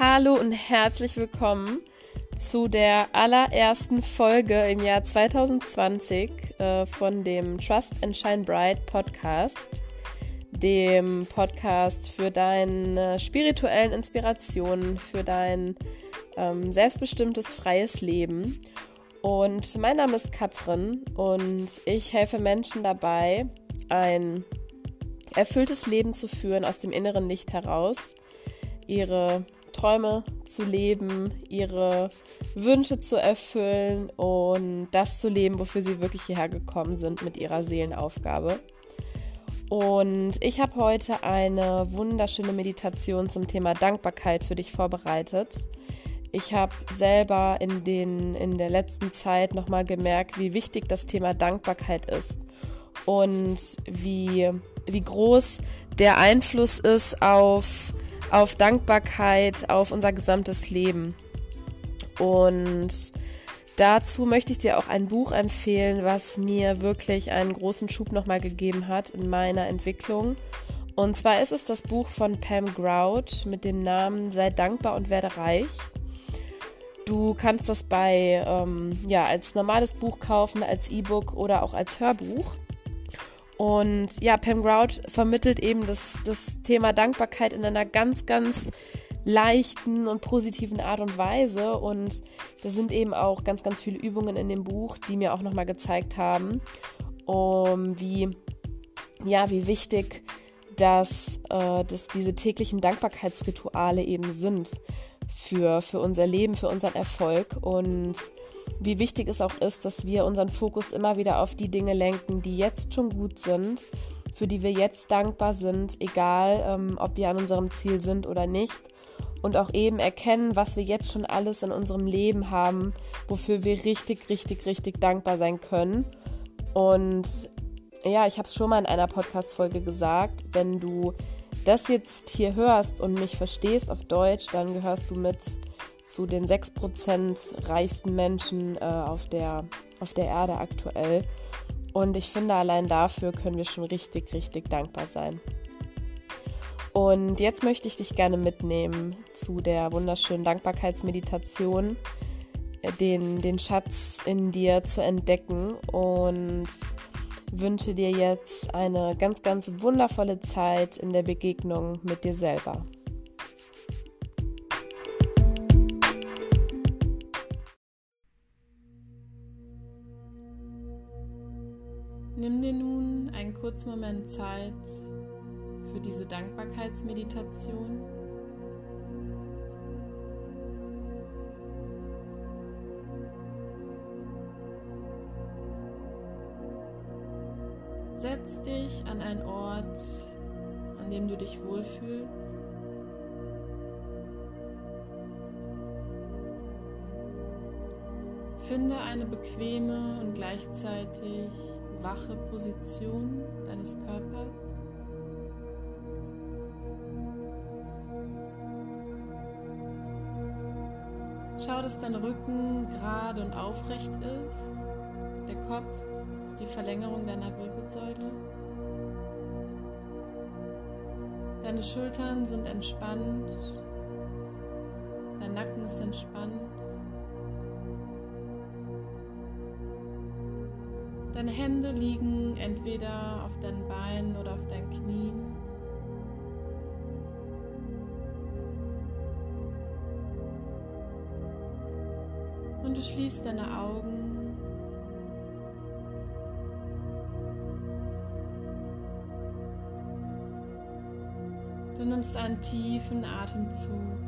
Hallo und herzlich willkommen zu der allerersten Folge im Jahr 2020 äh, von dem Trust and Shine Bright Podcast, dem Podcast für deine spirituellen Inspirationen, für dein ähm, selbstbestimmtes freies Leben. Und mein Name ist Katrin und ich helfe Menschen dabei, ein erfülltes Leben zu führen aus dem inneren Licht heraus, ihre Träume zu leben, ihre Wünsche zu erfüllen und das zu leben, wofür sie wirklich hierher gekommen sind mit ihrer Seelenaufgabe. Und ich habe heute eine wunderschöne Meditation zum Thema Dankbarkeit für dich vorbereitet. Ich habe selber in, den, in der letzten Zeit nochmal gemerkt, wie wichtig das Thema Dankbarkeit ist und wie, wie groß der Einfluss ist auf auf Dankbarkeit, auf unser gesamtes Leben. Und dazu möchte ich dir auch ein Buch empfehlen, was mir wirklich einen großen Schub nochmal gegeben hat in meiner Entwicklung. Und zwar ist es das Buch von Pam Grout mit dem Namen Sei dankbar und werde reich. Du kannst das bei ähm, ja als normales Buch kaufen, als E-Book oder auch als Hörbuch. Und ja, Pam Grout vermittelt eben das, das Thema Dankbarkeit in einer ganz, ganz leichten und positiven Art und Weise. Und da sind eben auch ganz, ganz viele Übungen in dem Buch, die mir auch nochmal gezeigt haben, um, wie, ja, wie wichtig dass, äh, dass diese täglichen Dankbarkeitsrituale eben sind für, für unser Leben, für unseren Erfolg. Und wie wichtig es auch ist, dass wir unseren Fokus immer wieder auf die Dinge lenken, die jetzt schon gut sind, für die wir jetzt dankbar sind, egal ähm, ob wir an unserem Ziel sind oder nicht. Und auch eben erkennen, was wir jetzt schon alles in unserem Leben haben, wofür wir richtig, richtig, richtig dankbar sein können. Und ja, ich habe es schon mal in einer Podcast-Folge gesagt, wenn du das jetzt hier hörst und mich verstehst auf Deutsch, dann gehörst du mit zu den 6% reichsten Menschen äh, auf, der, auf der Erde aktuell. Und ich finde, allein dafür können wir schon richtig, richtig dankbar sein. Und jetzt möchte ich dich gerne mitnehmen zu der wunderschönen Dankbarkeitsmeditation, äh, den, den Schatz in dir zu entdecken und wünsche dir jetzt eine ganz, ganz wundervolle Zeit in der Begegnung mit dir selber. Nimm dir nun einen kurzen Moment Zeit für diese Dankbarkeitsmeditation. Setz dich an einen Ort, an dem du dich wohlfühlst. Finde eine bequeme und gleichzeitig wache Position deines Körpers. Schau, dass dein Rücken gerade und aufrecht ist. Der Kopf ist die Verlängerung deiner Wirbelsäule. Deine Schultern sind entspannt. Dein Nacken ist entspannt. Deine Hände liegen entweder auf deinen Beinen oder auf deinen Knien. Und du schließt deine Augen. Du nimmst einen tiefen Atemzug.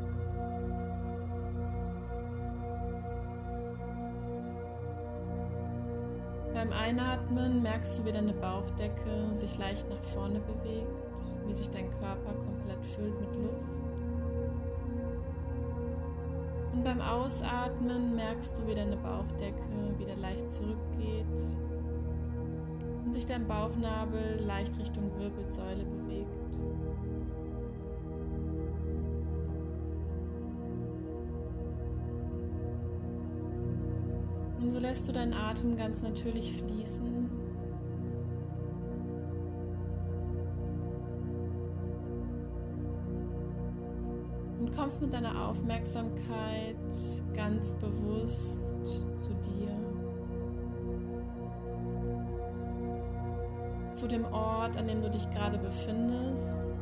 Einatmen merkst du, wie deine Bauchdecke sich leicht nach vorne bewegt, wie sich dein Körper komplett füllt mit Luft. Und beim Ausatmen merkst du, wie deine Bauchdecke wieder leicht zurückgeht und sich dein Bauchnabel leicht Richtung Wirbelsäule bewegt. Lässt du deinen Atem ganz natürlich fließen. Und kommst mit deiner Aufmerksamkeit ganz bewusst zu dir. Zu dem Ort, an dem du dich gerade befindest.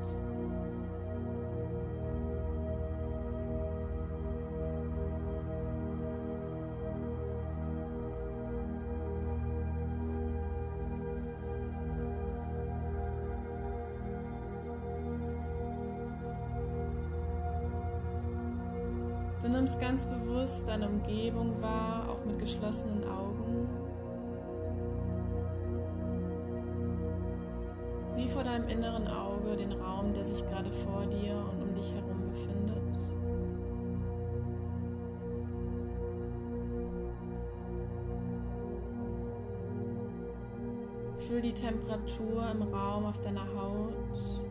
Bewusst deine Umgebung wahr, auch mit geschlossenen Augen. Sieh vor deinem inneren Auge den Raum, der sich gerade vor dir und um dich herum befindet. Fühl die Temperatur im Raum auf deiner Haut.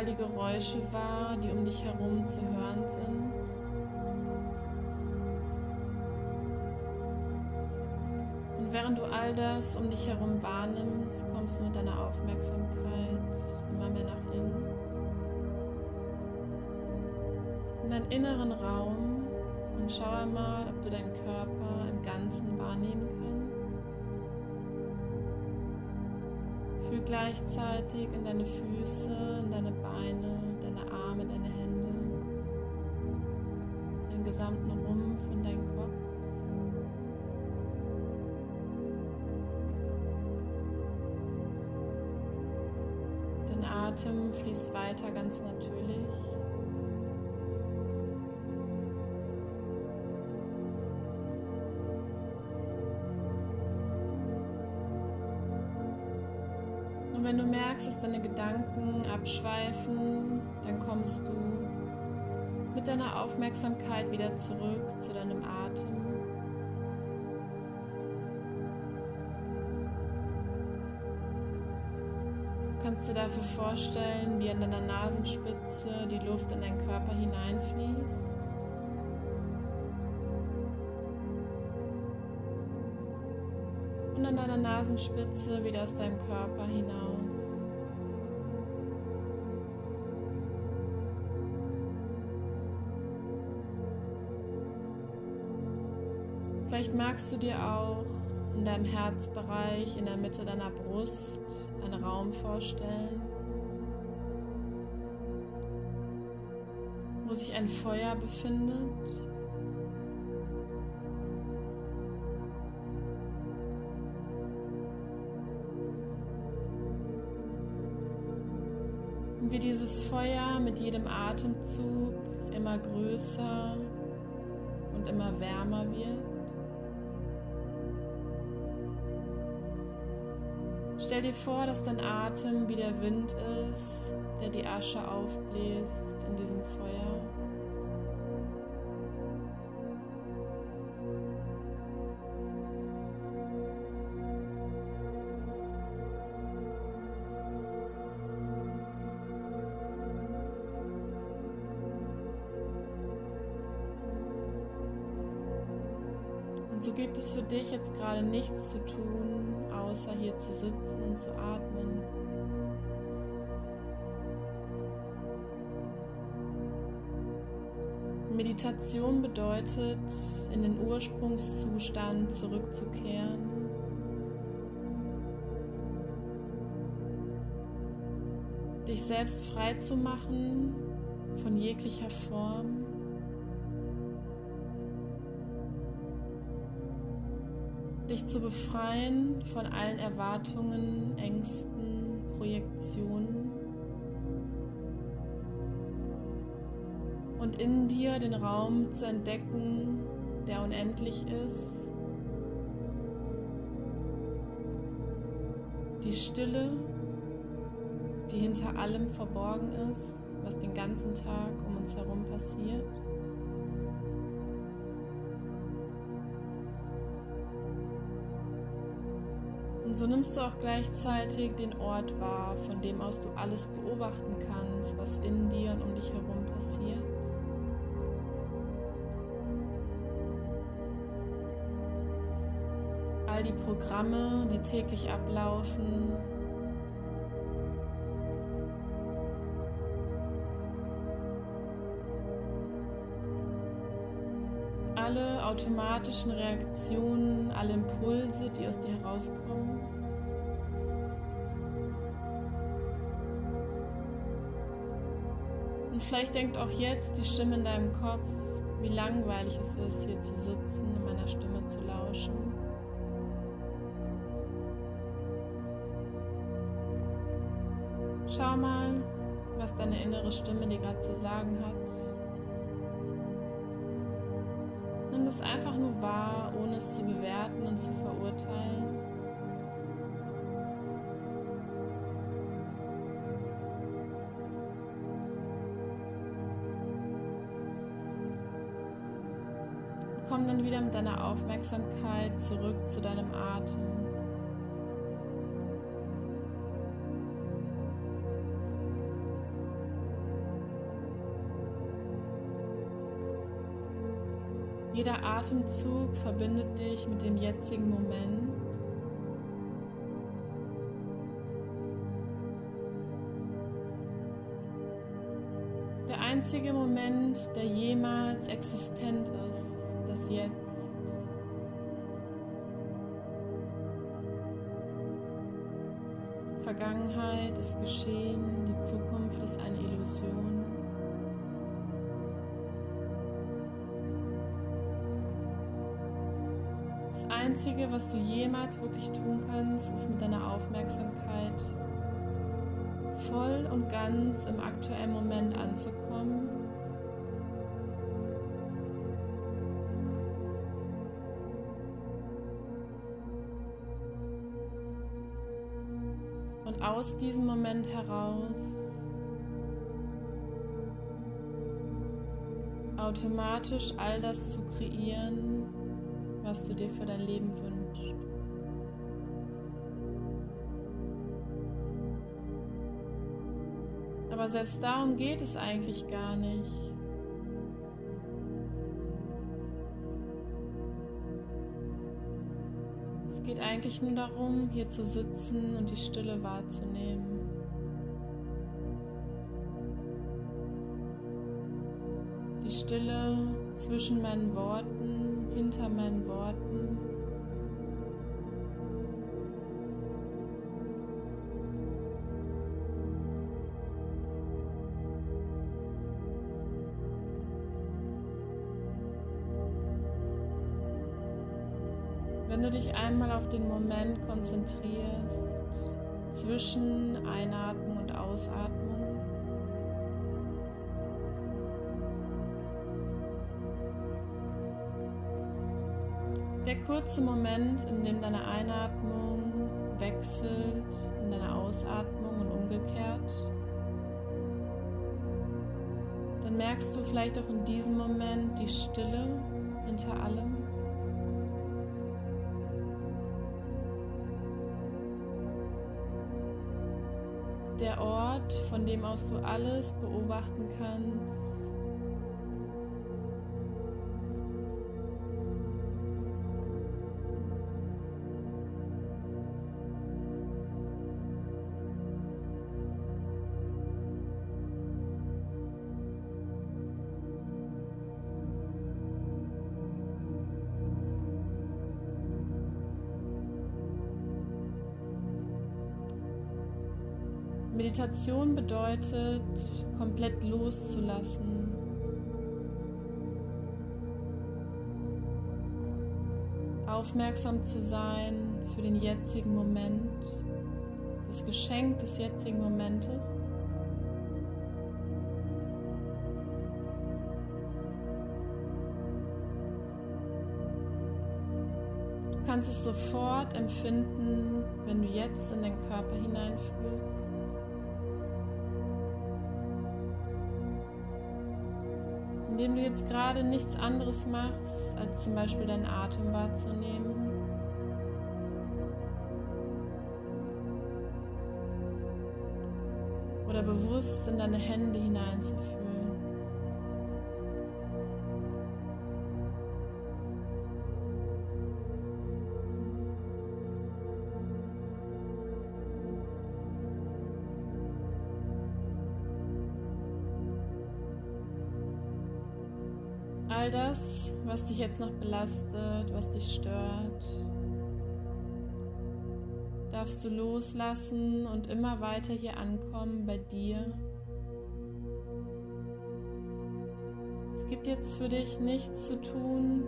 All die Geräusche wahr, die um dich herum zu hören sind. Und während du all das um dich herum wahrnimmst, kommst du mit deiner Aufmerksamkeit immer mehr nach innen. In deinen inneren Raum und schau einmal, ob du deinen Körper im Ganzen wahrnehmen kannst. Fühl gleichzeitig in deine Füße, in deine Beine, deine Arme, deine Hände, den gesamten Rumpf und deinen Kopf. Dein Atem fließt weiter ganz natürlich. Wenn du merkst, dass deine Gedanken abschweifen, dann kommst du mit deiner Aufmerksamkeit wieder zurück zu deinem Atem. Du kannst dir dafür vorstellen, wie an deiner Nasenspitze die Luft in deinen Körper hineinfließt. Nasenspitze wieder aus deinem Körper hinaus. Vielleicht magst du dir auch in deinem Herzbereich, in der Mitte deiner Brust, einen Raum vorstellen, wo sich ein Feuer befindet. Wie dieses Feuer mit jedem Atemzug immer größer und immer wärmer wird. Stell dir vor, dass dein Atem wie der Wind ist, der die Asche aufbläst in diesem Feuer. Und so gibt es für dich jetzt gerade nichts zu tun, außer hier zu sitzen und zu atmen. Meditation bedeutet, in den Ursprungszustand zurückzukehren. Dich selbst frei zu machen von jeglicher Form. Dich zu befreien von allen Erwartungen, Ängsten, Projektionen und in dir den Raum zu entdecken, der unendlich ist, die Stille, die hinter allem verborgen ist, was den ganzen Tag um uns herum passiert. Und so nimmst du auch gleichzeitig den Ort wahr, von dem aus du alles beobachten kannst, was in dir und um dich herum passiert. All die Programme, die täglich ablaufen, alle automatischen Reaktionen, alle Impulse, die aus dir herauskommen. Vielleicht denkt auch jetzt die Stimme in deinem Kopf, wie langweilig es ist, hier zu sitzen und meiner Stimme zu lauschen. Schau mal, was deine innere Stimme dir gerade zu sagen hat. Nimm das einfach nur wahr, ohne es zu bewerten und zu verurteilen. Komm dann wieder mit deiner Aufmerksamkeit zurück zu deinem Atem. Jeder Atemzug verbindet dich mit dem jetzigen Moment. Der einzige Moment, der jemals existent ist das Jetzt. Vergangenheit ist geschehen, die Zukunft ist eine Illusion. Das Einzige, was du jemals wirklich tun kannst, ist mit deiner Aufmerksamkeit voll und ganz im aktuellen Moment anzukommen aus diesem Moment heraus automatisch all das zu kreieren, was du dir für dein Leben wünschst. Aber selbst darum geht es eigentlich gar nicht. Eigentlich nur darum, hier zu sitzen und die Stille wahrzunehmen. Die Stille zwischen meinen Worten, hinter meinen Worten. Den Moment konzentrierst zwischen Einatmung und Ausatmung, der kurze Moment, in dem deine Einatmung wechselt in deine Ausatmung und umgekehrt, dann merkst du vielleicht auch in diesem Moment die Stille hinter allem. Der Ort, von dem aus du alles beobachten kannst. Meditation bedeutet, komplett loszulassen. Aufmerksam zu sein für den jetzigen Moment, das Geschenk des jetzigen Momentes. Du kannst es sofort empfinden, wenn du jetzt in den Körper hineinfühlst. Indem du jetzt gerade nichts anderes machst, als zum Beispiel deinen Atem wahrzunehmen. Oder bewusst in deine Hände hineinzufühlen. Das, was dich jetzt noch belastet, was dich stört, darfst du loslassen und immer weiter hier ankommen bei dir. Es gibt jetzt für dich nichts zu tun.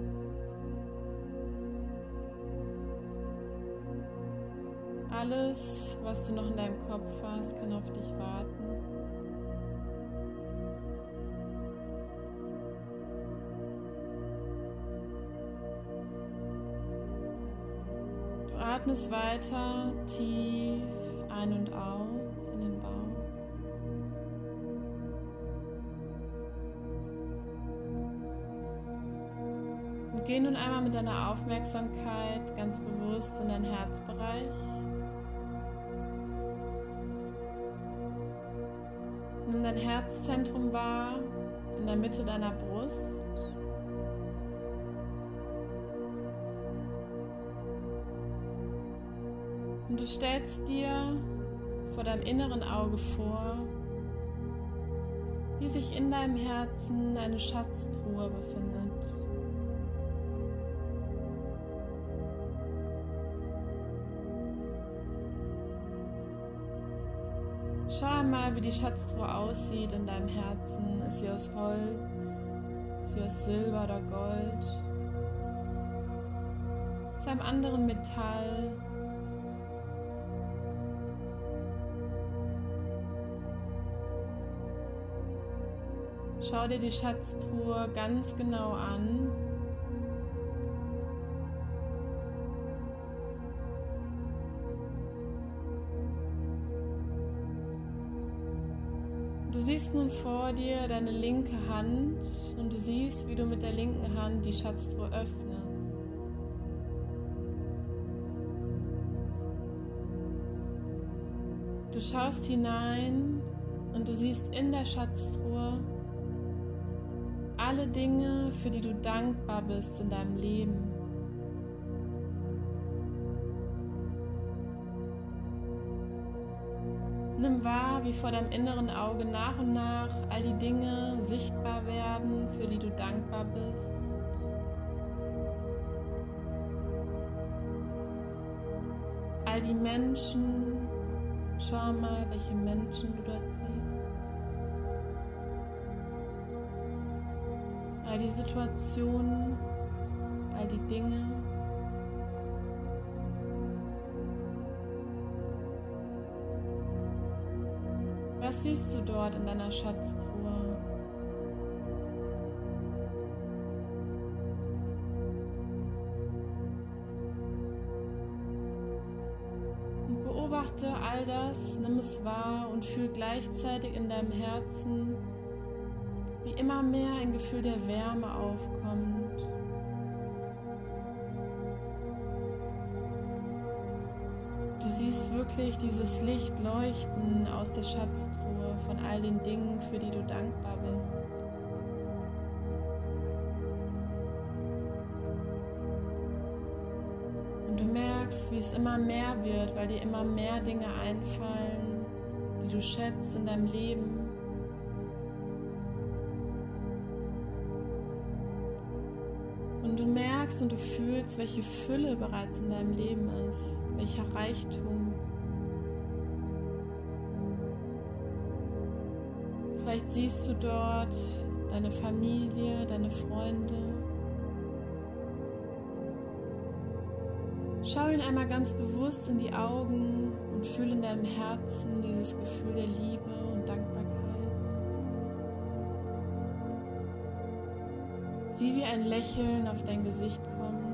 Alles, was du noch in deinem Kopf hast, kann auf dich warten. Atmest weiter tief ein und aus in den Bauch. Und geh nun einmal mit deiner Aufmerksamkeit ganz bewusst in deinen Herzbereich. Nimm dein Herzzentrum wahr in der Mitte deiner Brust. Stellst dir vor deinem inneren Auge vor, wie sich in deinem Herzen eine Schatztruhe befindet. Schau einmal, wie die Schatztruhe aussieht in deinem Herzen. Ist sie aus Holz? Ist sie aus Silber oder Gold? Ist sie einem anderen Metall? Schau dir die Schatztruhe ganz genau an. Du siehst nun vor dir deine linke Hand und du siehst, wie du mit der linken Hand die Schatztruhe öffnest. Du schaust hinein und du siehst in der Schatztruhe alle Dinge, für die du dankbar bist in deinem Leben. Nimm wahr, wie vor deinem inneren Auge nach und nach all die Dinge sichtbar werden, für die du dankbar bist. All die Menschen, schau mal, welche Menschen du dort siehst. All die Situationen, all die Dinge. Was siehst du dort in deiner Schatztruhe? Und beobachte all das, nimm es wahr und fühl gleichzeitig in deinem Herzen, wie immer mehr ein Gefühl der Wärme aufkommt. Du siehst wirklich dieses Licht leuchten aus der Schatztruhe von all den Dingen, für die du dankbar bist. Und du merkst, wie es immer mehr wird, weil dir immer mehr Dinge einfallen, die du schätzt in deinem Leben merkst und du fühlst, welche Fülle bereits in deinem Leben ist, welcher Reichtum. Vielleicht siehst du dort deine Familie, deine Freunde. Schau ihn einmal ganz bewusst in die Augen und fühle in deinem Herzen dieses Gefühl der Liebe und Dankbarkeit. Sieh, wie ein Lächeln auf dein Gesicht kommt.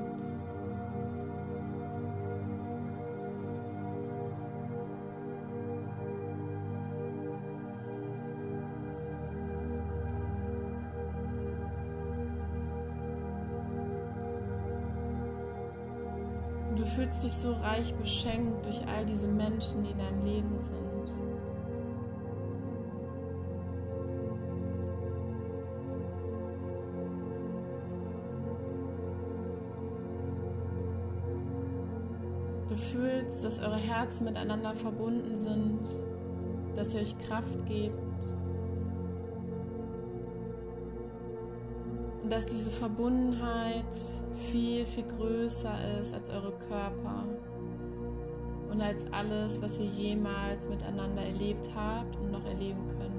Und du fühlst dich so reich beschenkt durch all diese Menschen, die in deinem Leben sind. Fühlst, dass eure Herzen miteinander verbunden sind, dass ihr euch Kraft gebt. Und dass diese Verbundenheit viel, viel größer ist als eure Körper und als alles, was ihr jemals miteinander erlebt habt und noch erleben könnt.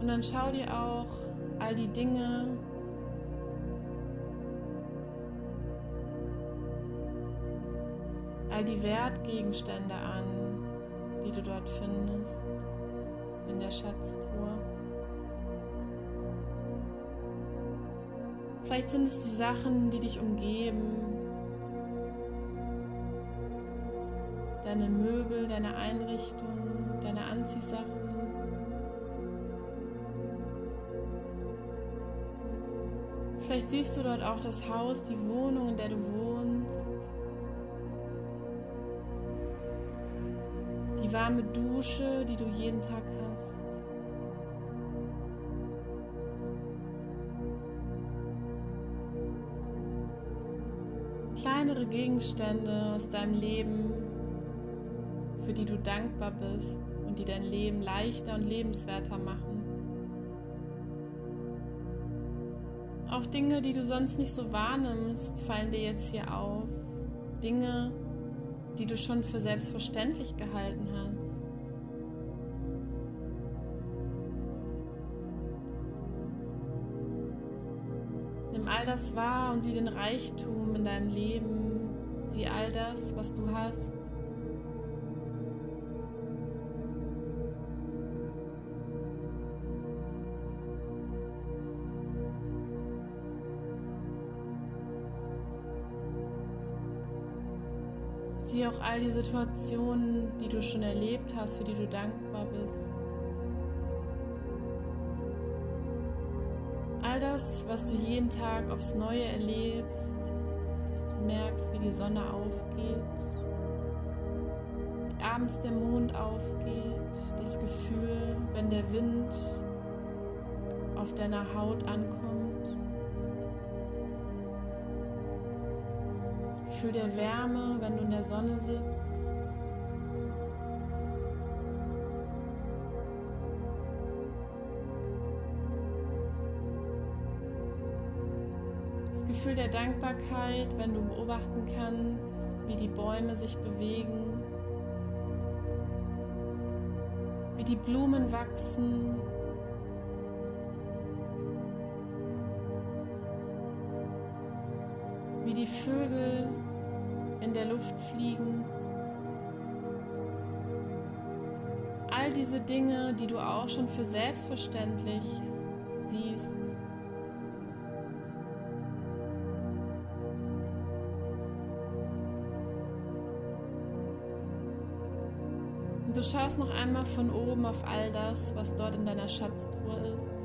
Und dann schau dir auch all die Dinge, all die Wertgegenstände an, die du dort findest in der Schatztruhe. Vielleicht sind es die Sachen, die dich umgeben, deine Möbel, deine Einrichtung, deine Anziehsachen. Vielleicht siehst du dort auch das Haus, die Wohnung, in der du wohnst. Die warme Dusche, die du jeden Tag hast. Kleinere Gegenstände aus deinem Leben, für die du dankbar bist und die dein Leben leichter und lebenswerter machen. Auch Dinge, die du sonst nicht so wahrnimmst, fallen dir jetzt hier auf. Dinge, die du schon für selbstverständlich gehalten hast. Nimm all das wahr und sieh den Reichtum in deinem Leben. Sieh all das, was du hast. Sieh auch all die Situationen, die du schon erlebt hast, für die du dankbar bist. All das, was du jeden Tag aufs Neue erlebst, dass du merkst, wie die Sonne aufgeht, wie abends der Mond aufgeht, das Gefühl, wenn der Wind auf deiner Haut ankommt. Gefühl der Wärme, wenn du in der Sonne sitzt. Das Gefühl der Dankbarkeit, wenn du beobachten kannst, wie die Bäume sich bewegen, wie die Blumen wachsen, die Vögel in der Luft fliegen. All diese Dinge, die du auch schon für selbstverständlich siehst. Und du schaust noch einmal von oben auf all das, was dort in deiner Schatztruhe ist.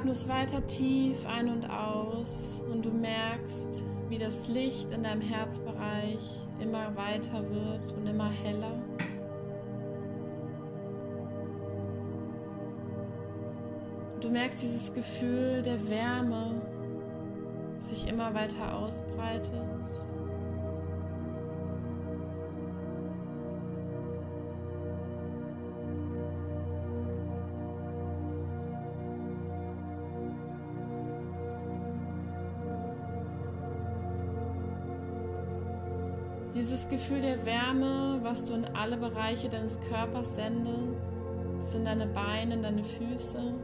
Atmest weiter tief ein und aus und du merkst, wie das Licht in deinem Herzbereich immer weiter wird und immer heller. Du merkst dieses Gefühl der Wärme, sich immer weiter ausbreitet. Dieses Gefühl der Wärme, was du in alle Bereiche deines Körpers sendest, bis in deine Beine, in deine Füße,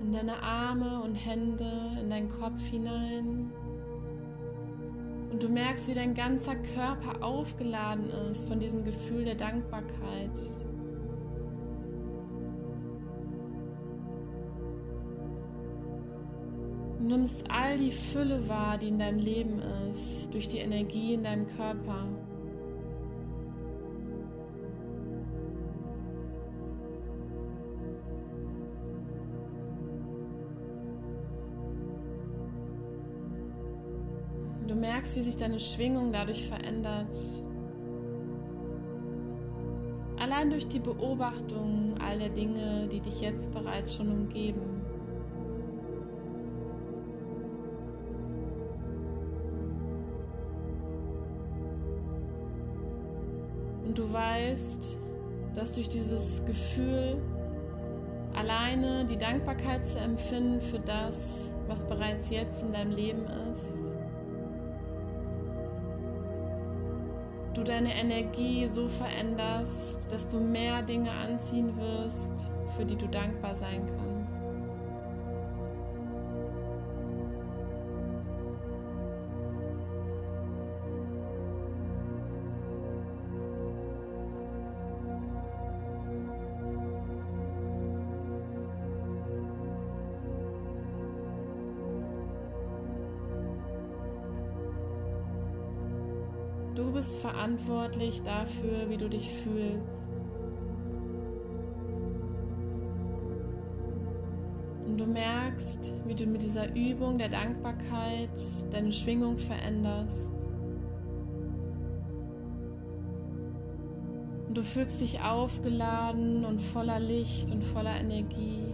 in deine Arme und Hände, in deinen Kopf hinein. Und du merkst, wie dein ganzer Körper aufgeladen ist von diesem Gefühl der Dankbarkeit, nimmst all die Fülle wahr, die in deinem Leben ist, durch die Energie in deinem Körper. Du merkst, wie sich deine Schwingung dadurch verändert. Allein durch die Beobachtung all der Dinge, die dich jetzt bereits schon umgeben. Und du weißt, dass durch dieses Gefühl alleine die Dankbarkeit zu empfinden für das, was bereits jetzt in deinem Leben ist, du deine Energie so veränderst, dass du mehr Dinge anziehen wirst, für die du dankbar sein kannst. Verantwortlich dafür, wie du dich fühlst. Und du merkst, wie du mit dieser Übung der Dankbarkeit deine Schwingung veränderst. Und du fühlst dich aufgeladen und voller Licht und voller Energie.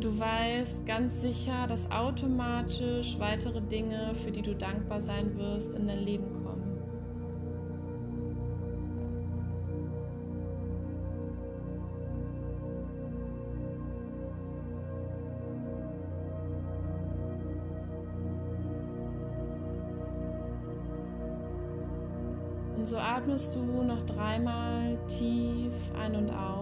Und du weißt ganz sicher, dass automatisch weitere Dinge, für die du dankbar sein wirst, in dein Leben kommen. Und so atmest du noch dreimal tief ein und aus.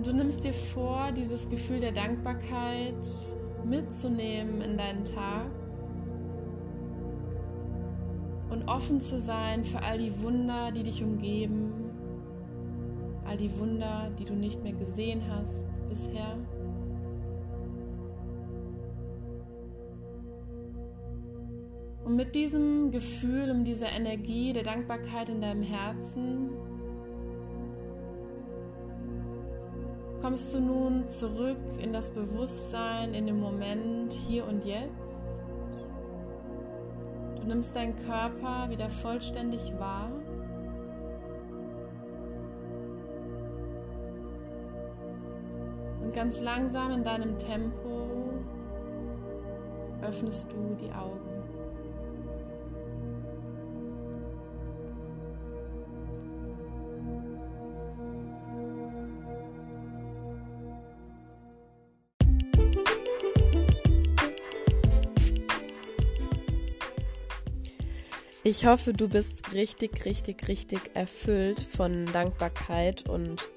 Und du nimmst dir vor, dieses Gefühl der Dankbarkeit mitzunehmen in deinen Tag und offen zu sein für all die Wunder, die dich umgeben, all die Wunder, die du nicht mehr gesehen hast bisher. Und mit diesem Gefühl, um dieser Energie der Dankbarkeit in deinem Herzen kommst du nun zurück in das Bewusstsein, in den Moment hier und jetzt. Du nimmst deinen Körper wieder vollständig wahr. Und ganz langsam in deinem Tempo öffnest du die Augen. Ich hoffe, du bist richtig, richtig, richtig erfüllt von Dankbarkeit und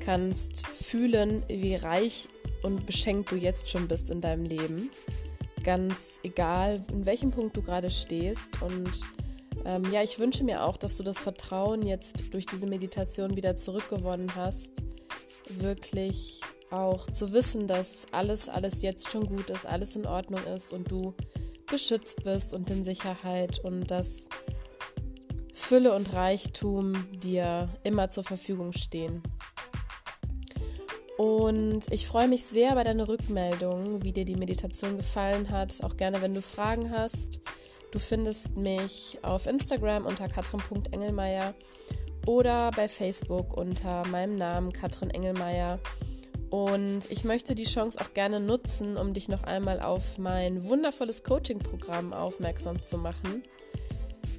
kannst fühlen, wie reich und beschenkt du jetzt schon bist in deinem Leben. Ganz egal, in welchem Punkt du gerade stehst. Und ähm, ja, ich wünsche mir auch, dass du das Vertrauen jetzt durch diese Meditation wieder zurückgewonnen hast. Wirklich auch zu wissen, dass alles, alles jetzt schon gut ist, alles in Ordnung ist und du geschützt bist und in Sicherheit und dass Fülle und Reichtum dir immer zur Verfügung stehen. Und ich freue mich sehr bei deiner Rückmeldung, wie dir die Meditation gefallen hat. Auch gerne, wenn du Fragen hast. Du findest mich auf Instagram unter katrin.engelmeier oder bei Facebook unter meinem Namen Katrin Engelmeier. Und ich möchte die Chance auch gerne nutzen, um dich noch einmal auf mein wundervolles Coaching-Programm aufmerksam zu machen.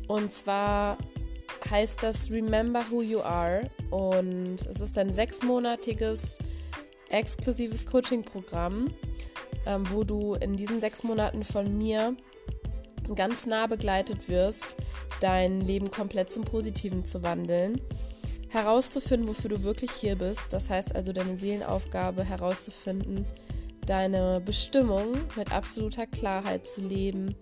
Und zwar heißt das Remember Who You Are und es ist ein sechsmonatiges exklusives Coaching-Programm, ähm, wo du in diesen sechs Monaten von mir ganz nah begleitet wirst, dein Leben komplett zum Positiven zu wandeln herauszufinden, wofür du wirklich hier bist. Das heißt also deine Seelenaufgabe herauszufinden, deine Bestimmung mit absoluter Klarheit zu leben,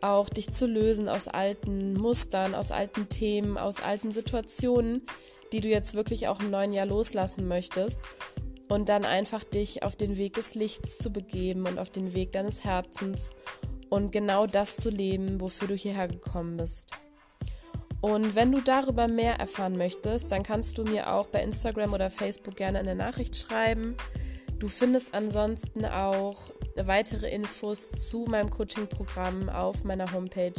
auch dich zu lösen aus alten Mustern, aus alten Themen, aus alten Situationen, die du jetzt wirklich auch im neuen Jahr loslassen möchtest und dann einfach dich auf den Weg des Lichts zu begeben und auf den Weg deines Herzens und genau das zu leben, wofür du hierher gekommen bist. Und wenn du darüber mehr erfahren möchtest, dann kannst du mir auch bei Instagram oder Facebook gerne eine Nachricht schreiben. Du findest ansonsten auch weitere Infos zu meinem Coaching-Programm auf meiner Homepage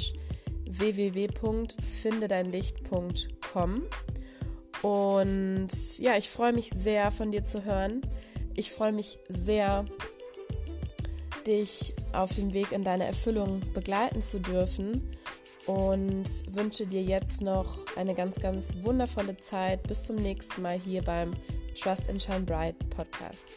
www.findedeinlicht.com. Und ja, ich freue mich sehr von dir zu hören. Ich freue mich sehr, dich auf dem Weg in deine Erfüllung begleiten zu dürfen und wünsche dir jetzt noch eine ganz, ganz wundervolle Zeit. Bis zum nächsten Mal hier beim Trust and Shine Bright Podcast.